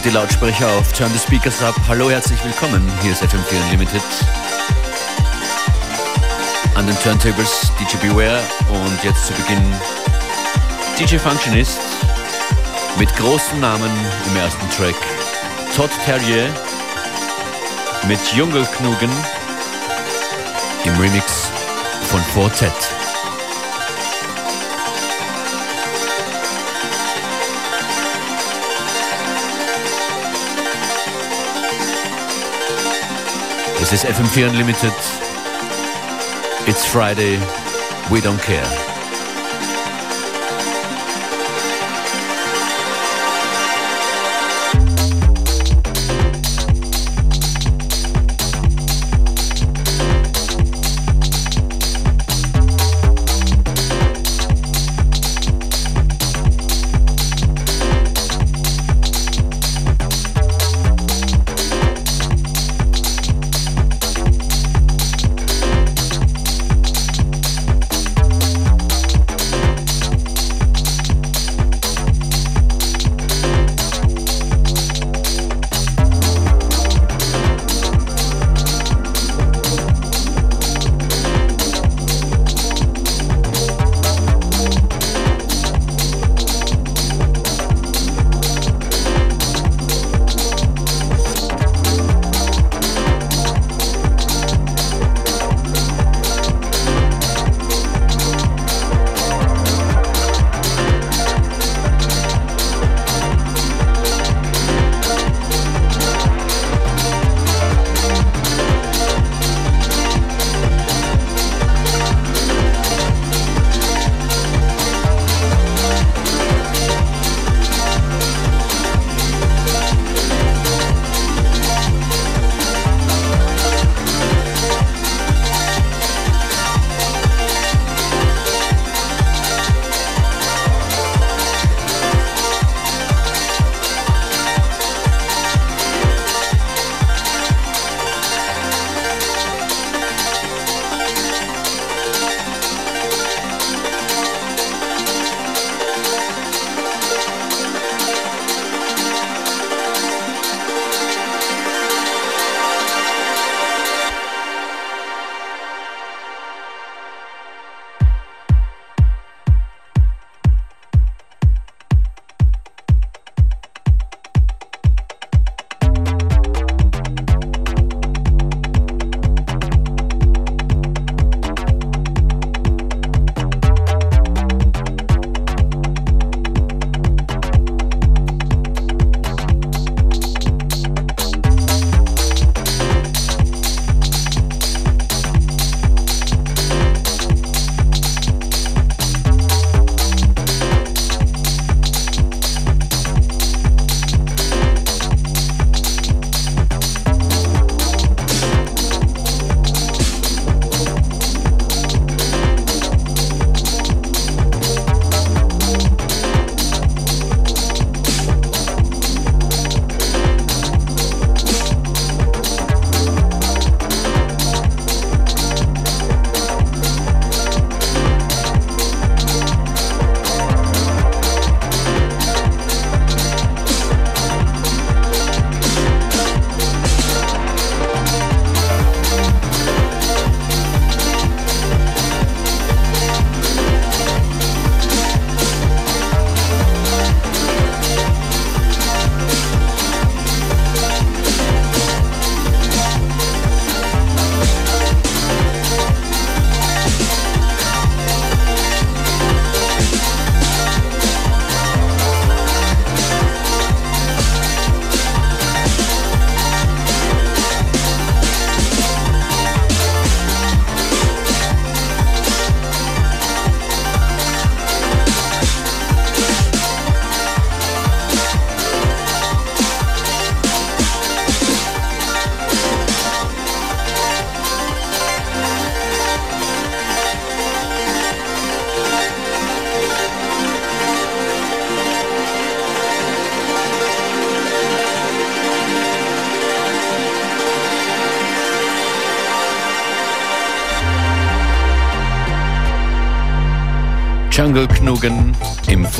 Dreht die Lautsprecher auf, turn the speakers up. Hallo, herzlich willkommen. Hier ist FM4 Unlimited. An den Turntables DJ Beware und jetzt zu Beginn DJ Functionist mit großen Namen im ersten Track. Todd Terrier mit Jungelknugen im Remix von Fortet. Es ist FM4 Unlimited. It's Friday. We don't care.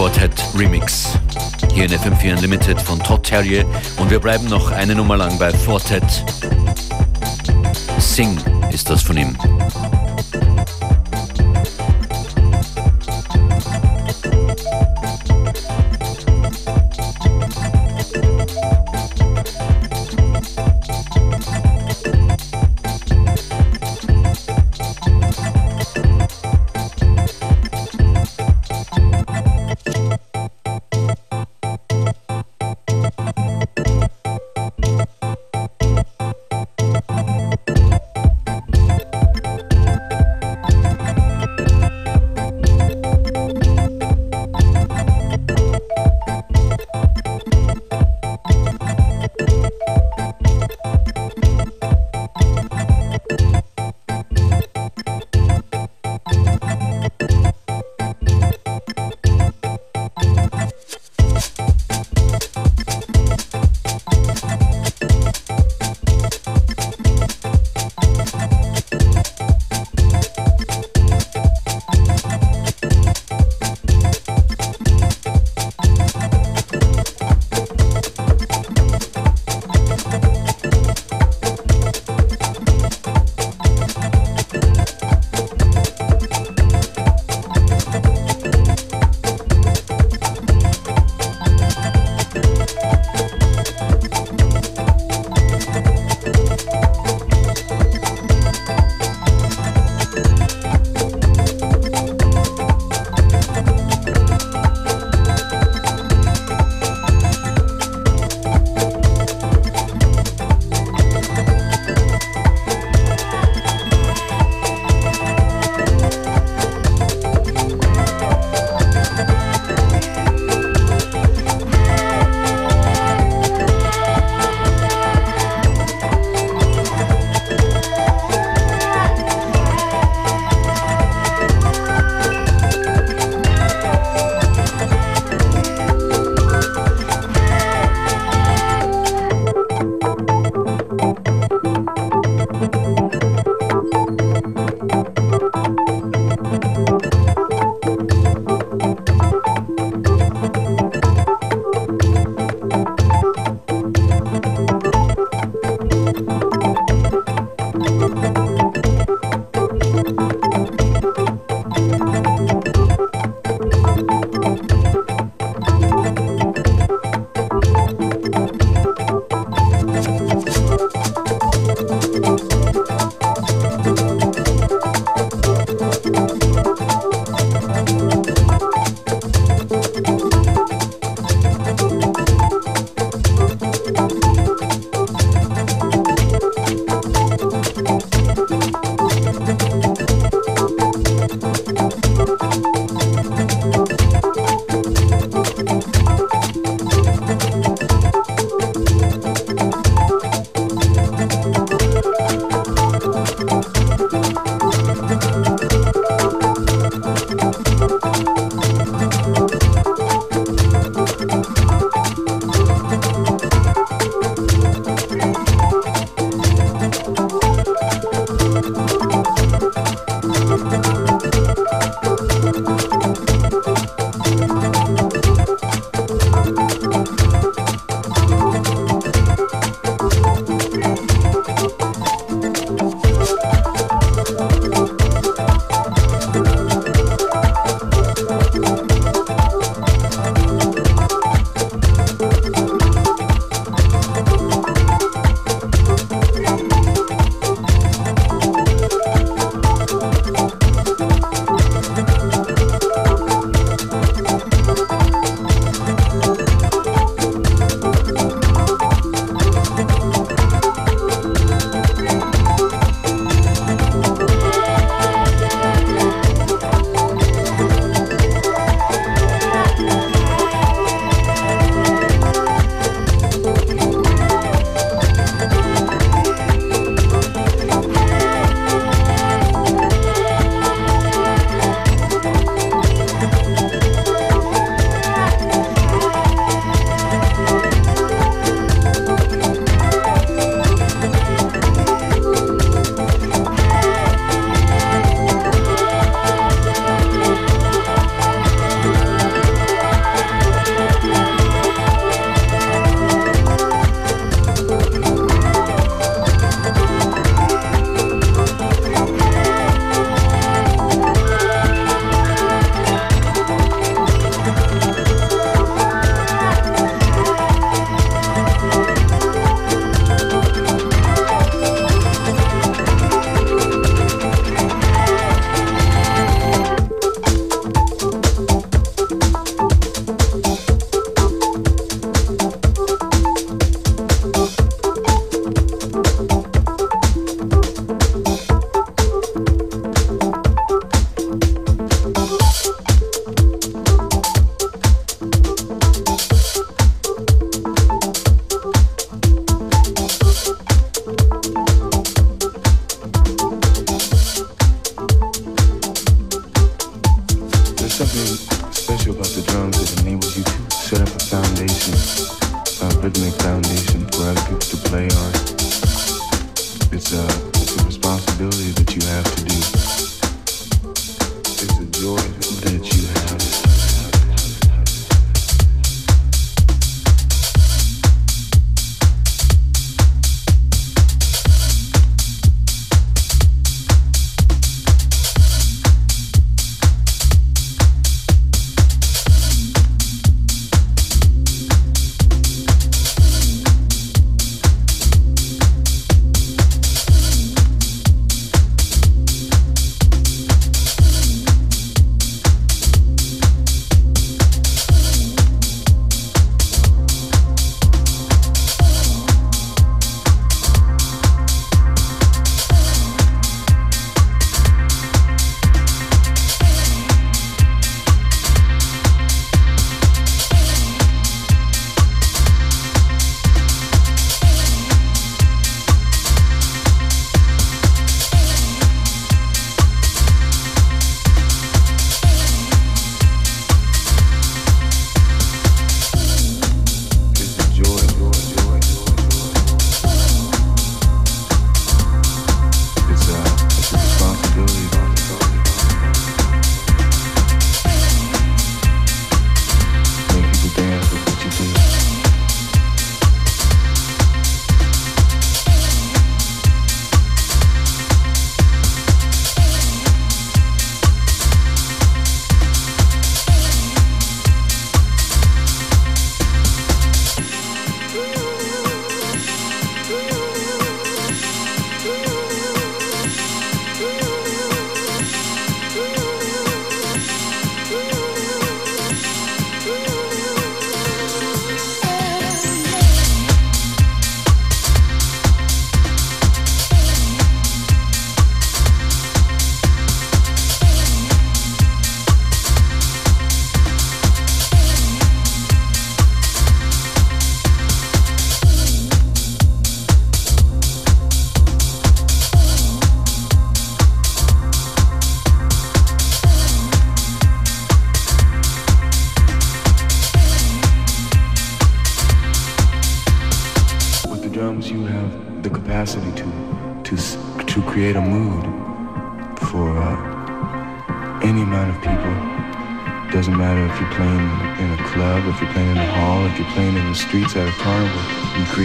Im Fortet Remix. Hier in FM4 Unlimited von Todd Terrier und wir bleiben noch eine Nummer lang bei Fortet. Sing ist das von ihm.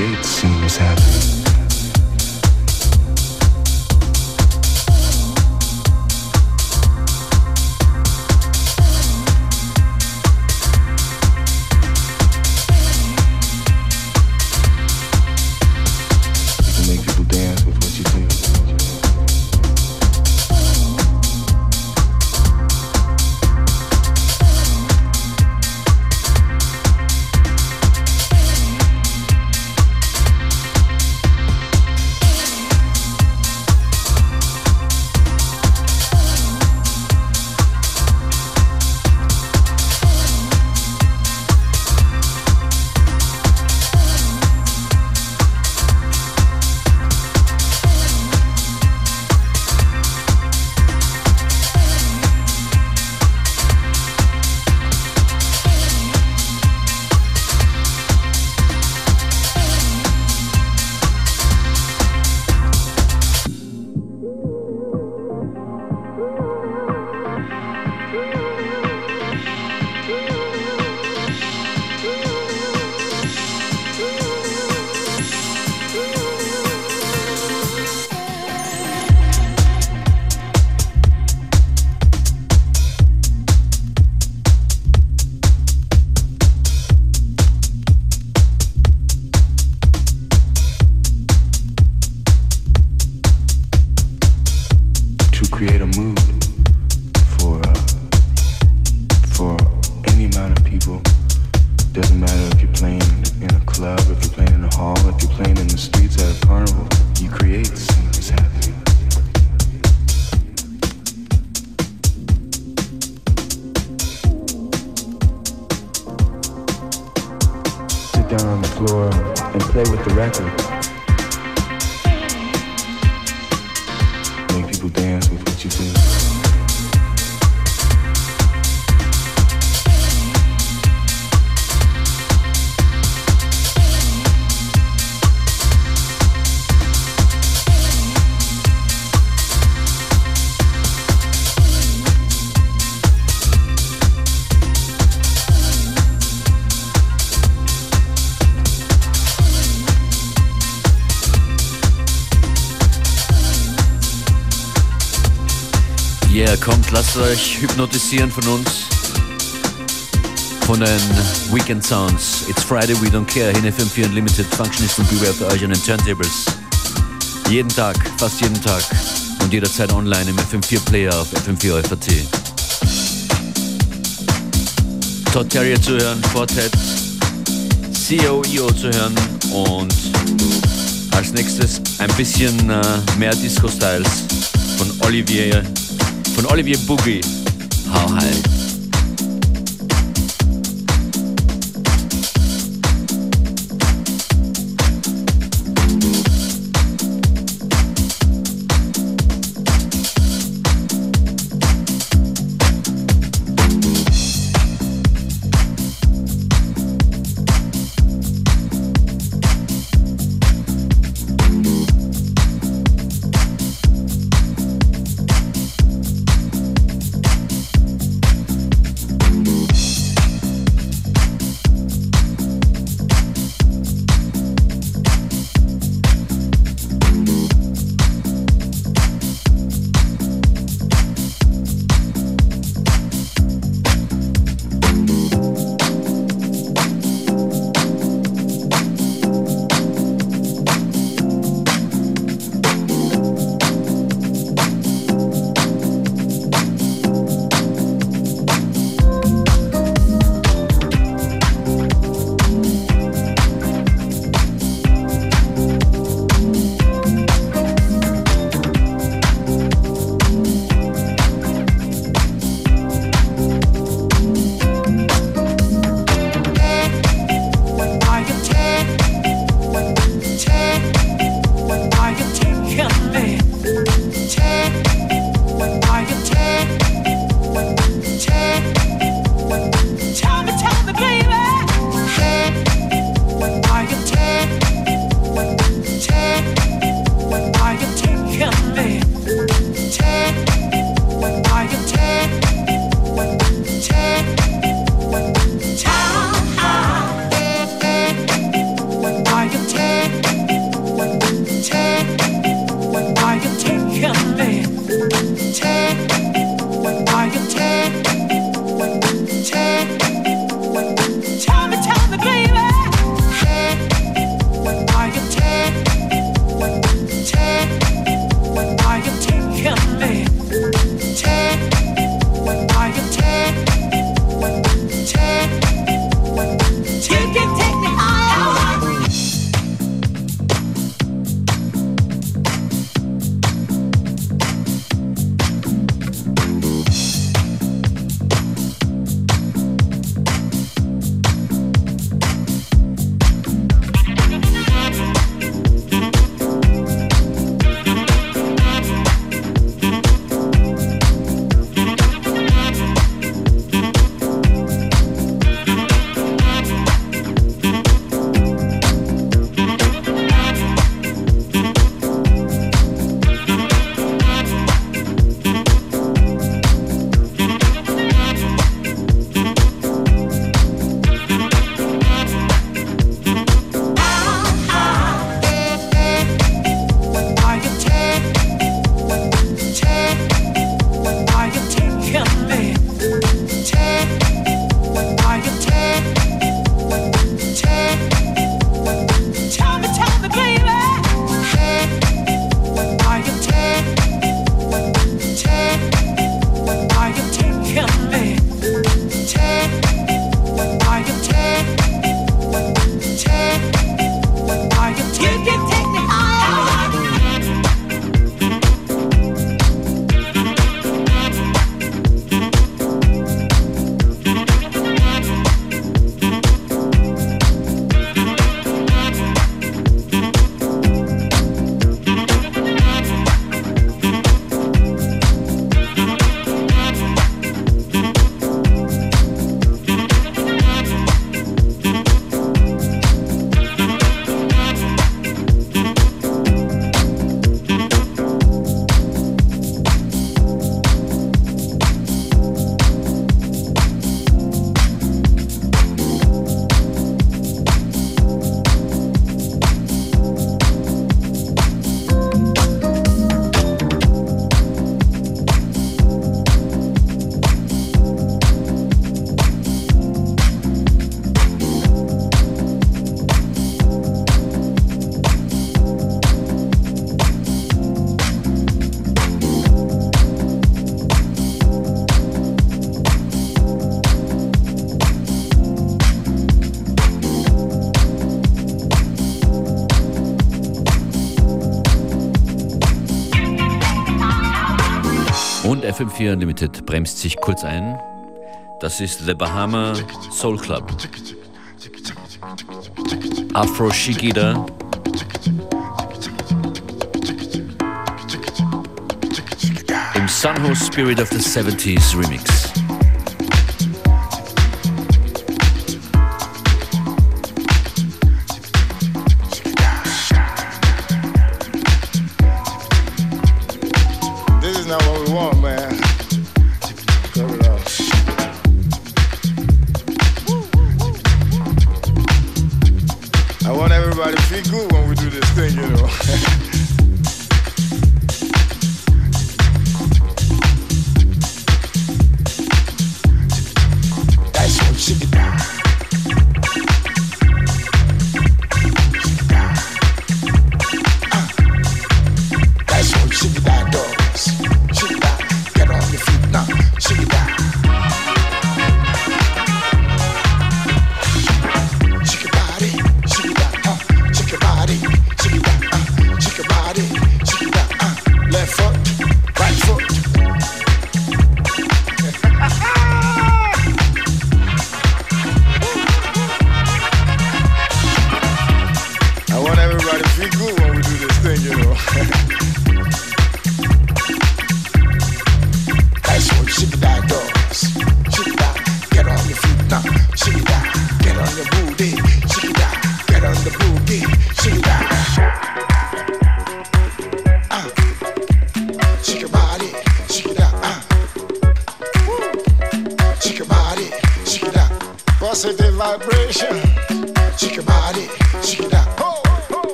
Create seamless happening. It Doesn't matter if you're playing in a club, if you're playing in a hall, if you're playing in the streets at a carnival, you create scenes happening. Sit down on the floor and play with the record. Make people dance with what you do. Euch hypnotisieren von uns. Von den Weekend Sounds. It's Friday, we don't care. In FM4 Unlimited Functionist und Beware für euch an den Turntables. Jeden Tag, fast jeden Tag. Und jederzeit online im FM4 Player auf FM4 FAT. Todd Terrier zu hören, Fortet, CEO zu hören und als nächstes ein bisschen äh, mehr Disco-Styles von Olivier, von Olivier Boogie. How high? FM4 Unlimited bremst sich kurz ein. Das ist The Bahama Soul Club. Afro Shigida. Im Sunho Spirit of the 70s Remix.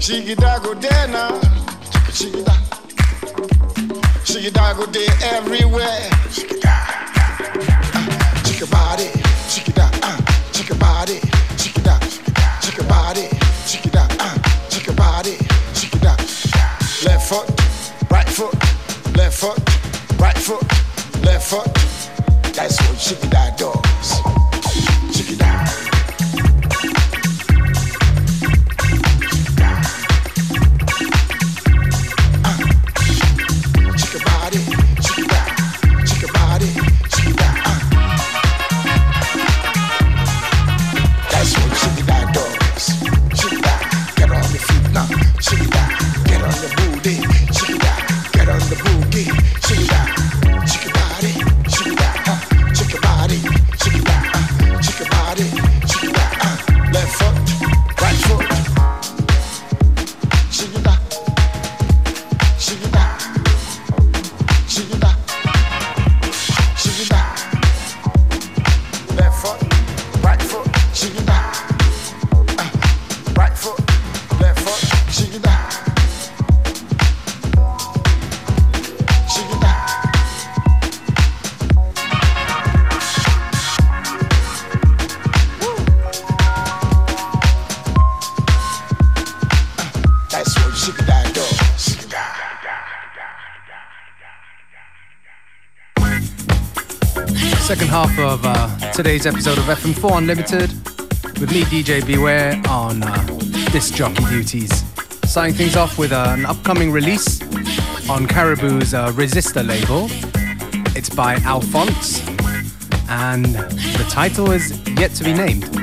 Shigida go there now. Shigida. Shigida go there everywhere. Shigida. Shake your body. Shigida. Shake uh. your body. Shigida. Shake your body. Shigida. Shake uh. your body. Shigida. Left foot, right foot, left foot, right foot, left foot. That's what shigida does. Today's episode of FM4 Unlimited with me, DJ Beware, on uh, disc jockey duties. Signing things off with uh, an upcoming release on Caribou's uh, Resistor label. It's by Alphonse, and the title is yet to be named.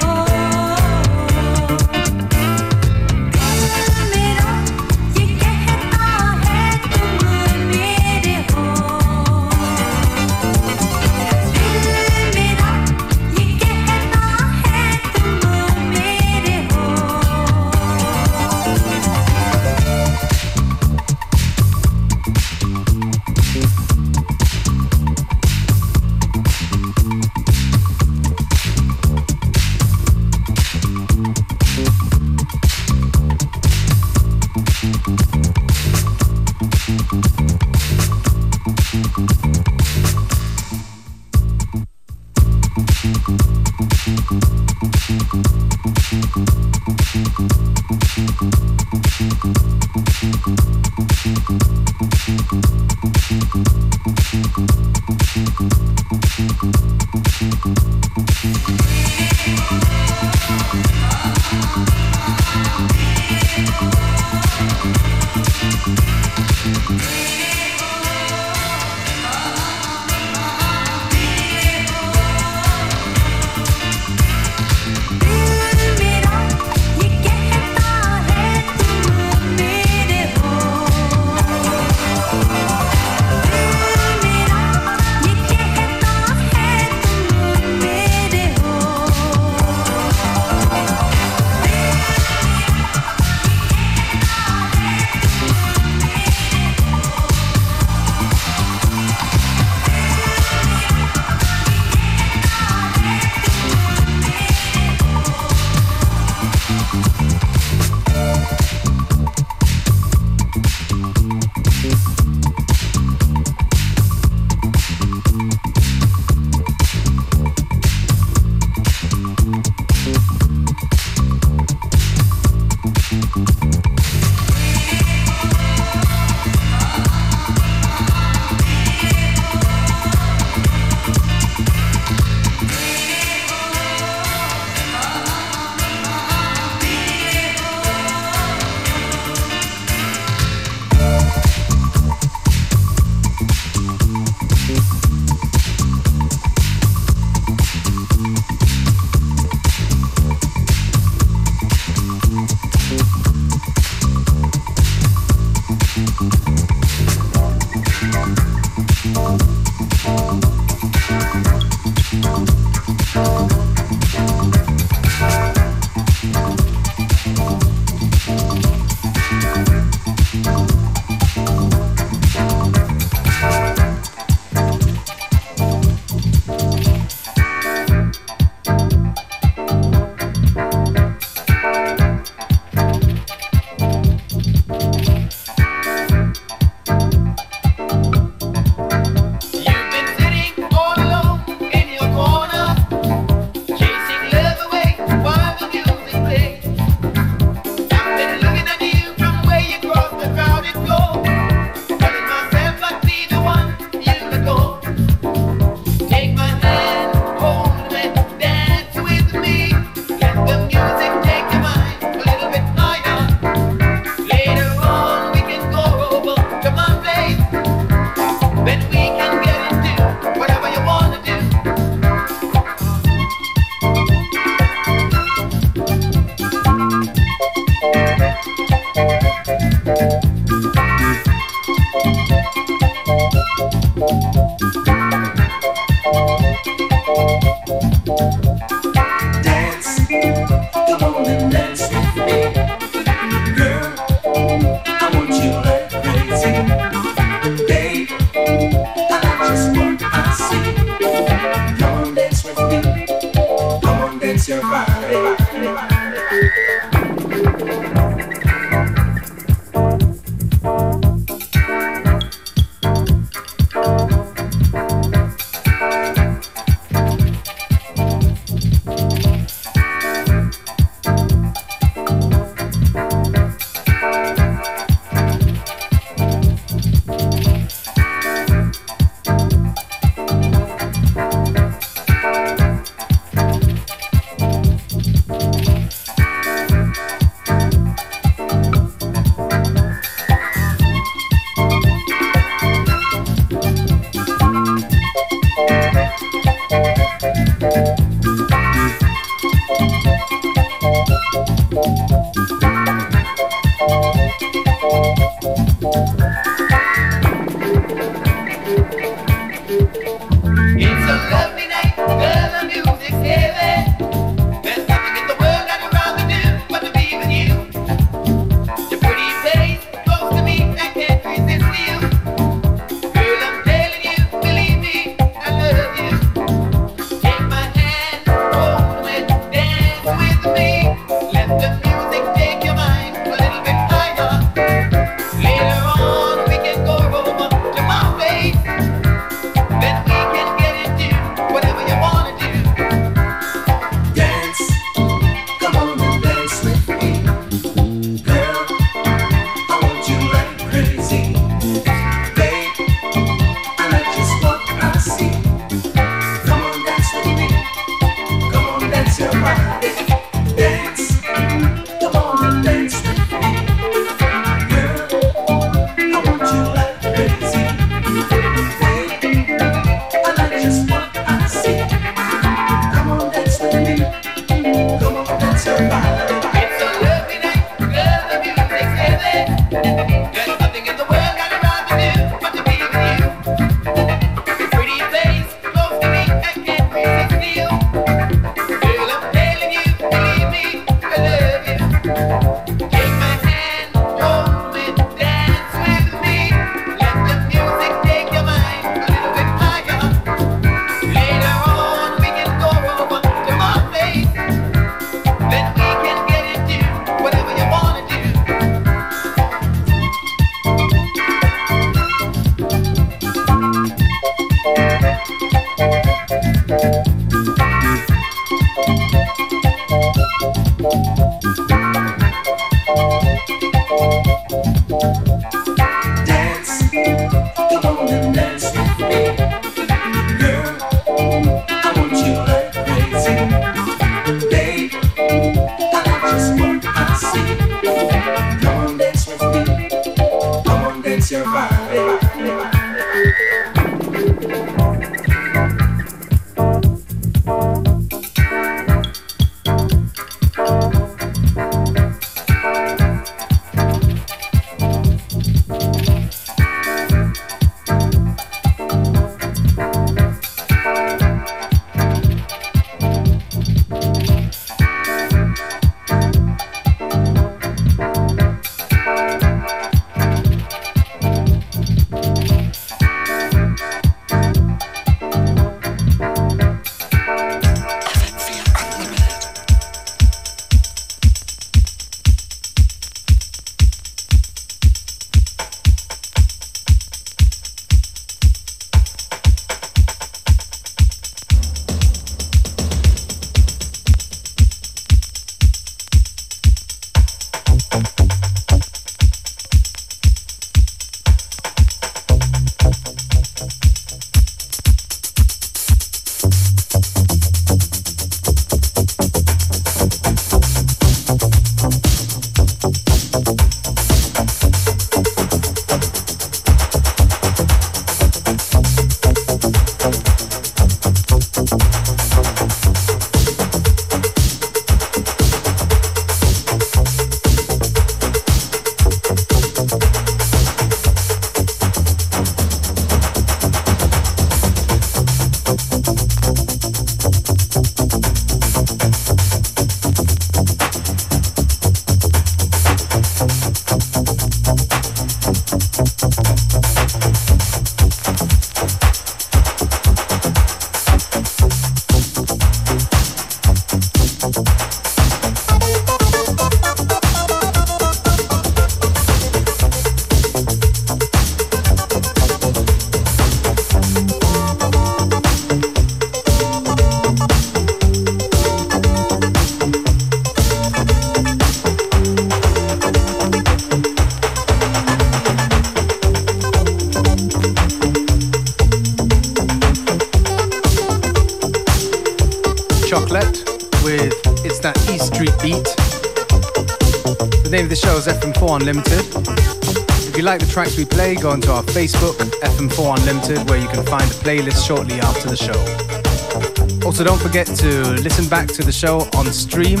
Play, go onto our Facebook, FM4 Unlimited, where you can find the playlist shortly after the show. Also, don't forget to listen back to the show on stream,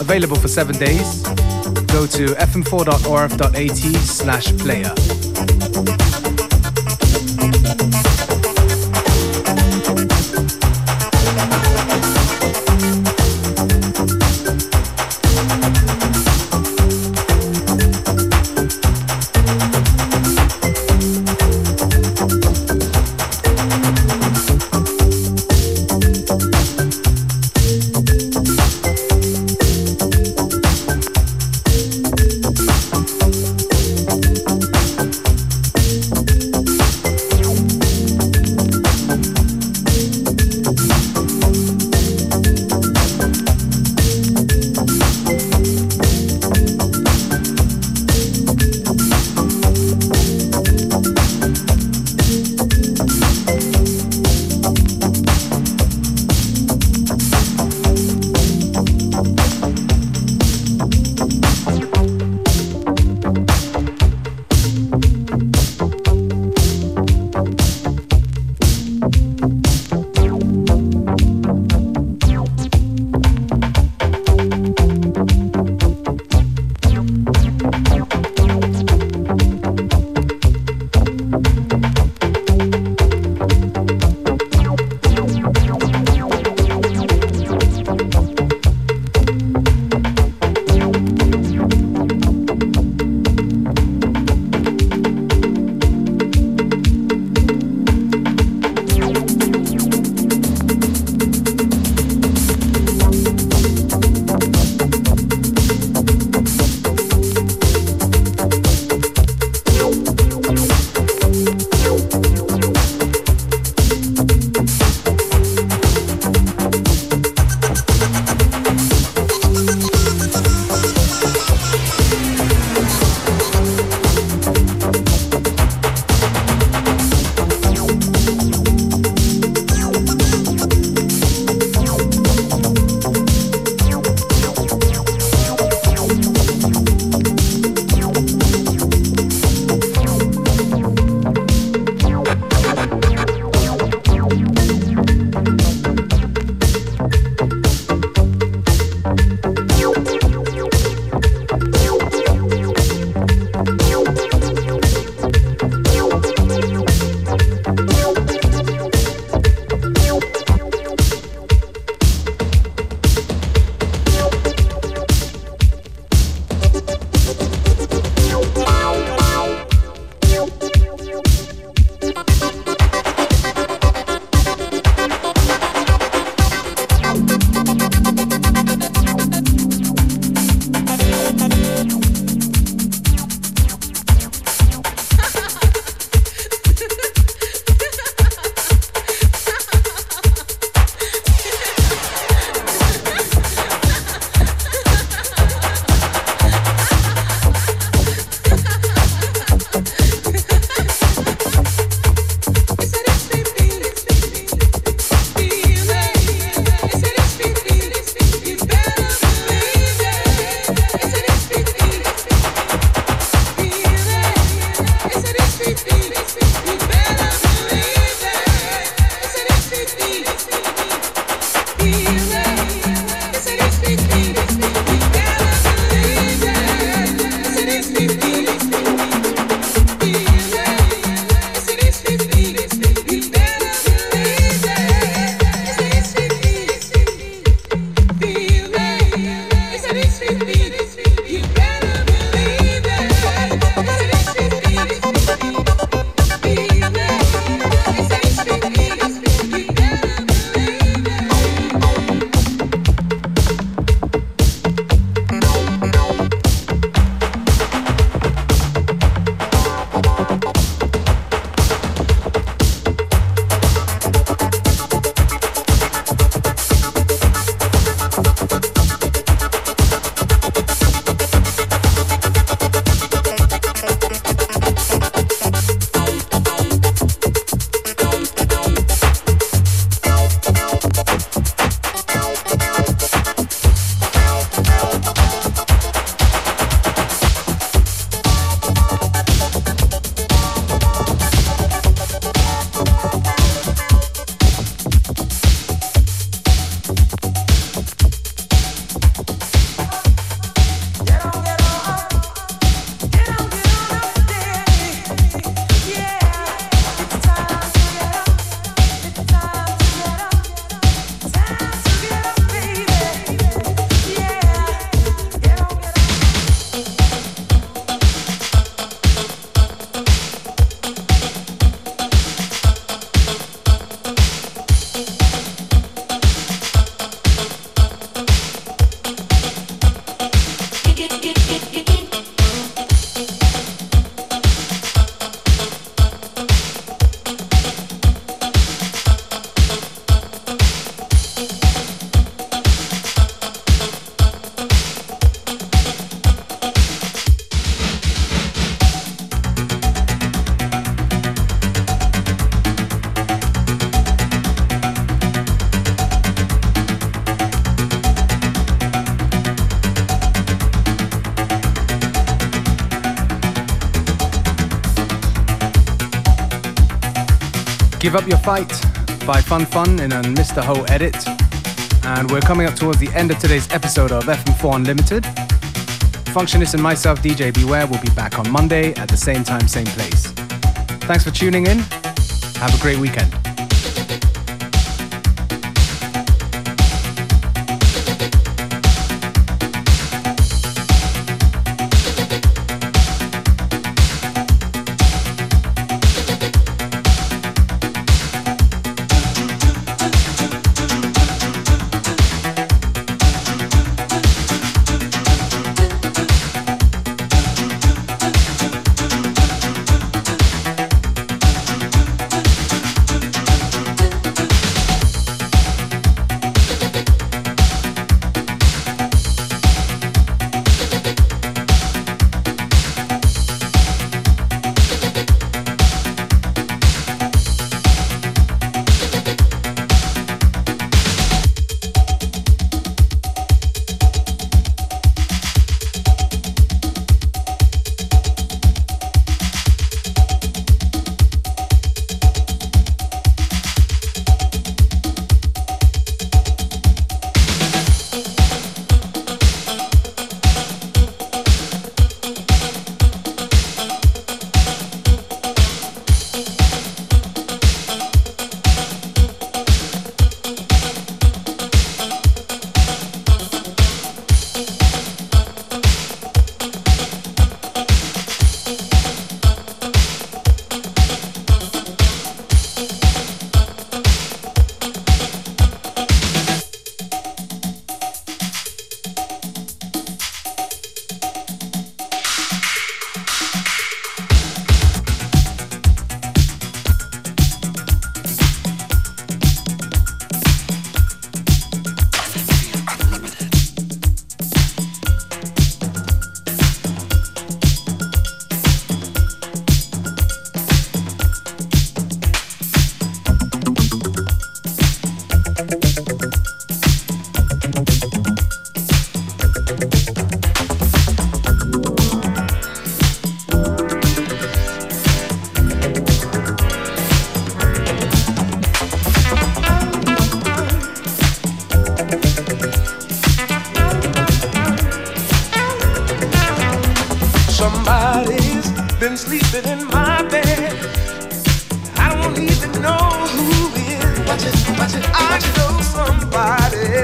available for seven days. Go to fm4.orf.at slash player. Give Up Your Fight by Fun Fun in a Mr. Ho edit. And we're coming up towards the end of today's episode of FM4 Unlimited. Functionist and myself, DJ Beware, will be back on Monday at the same time, same place. Thanks for tuning in. Have a great weekend.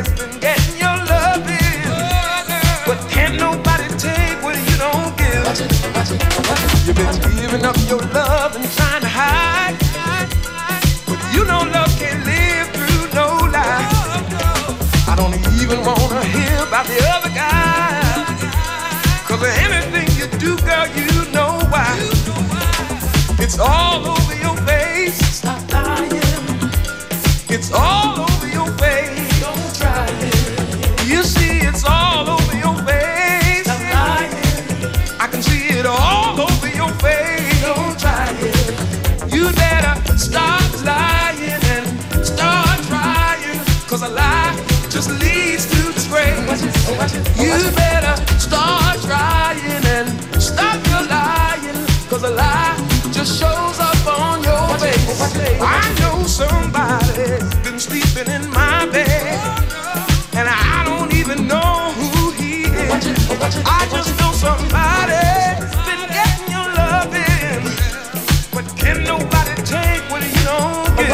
Been giving up your loving, trying to hide. But you know love and trying to think about what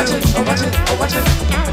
to do. Cause you can't have your cake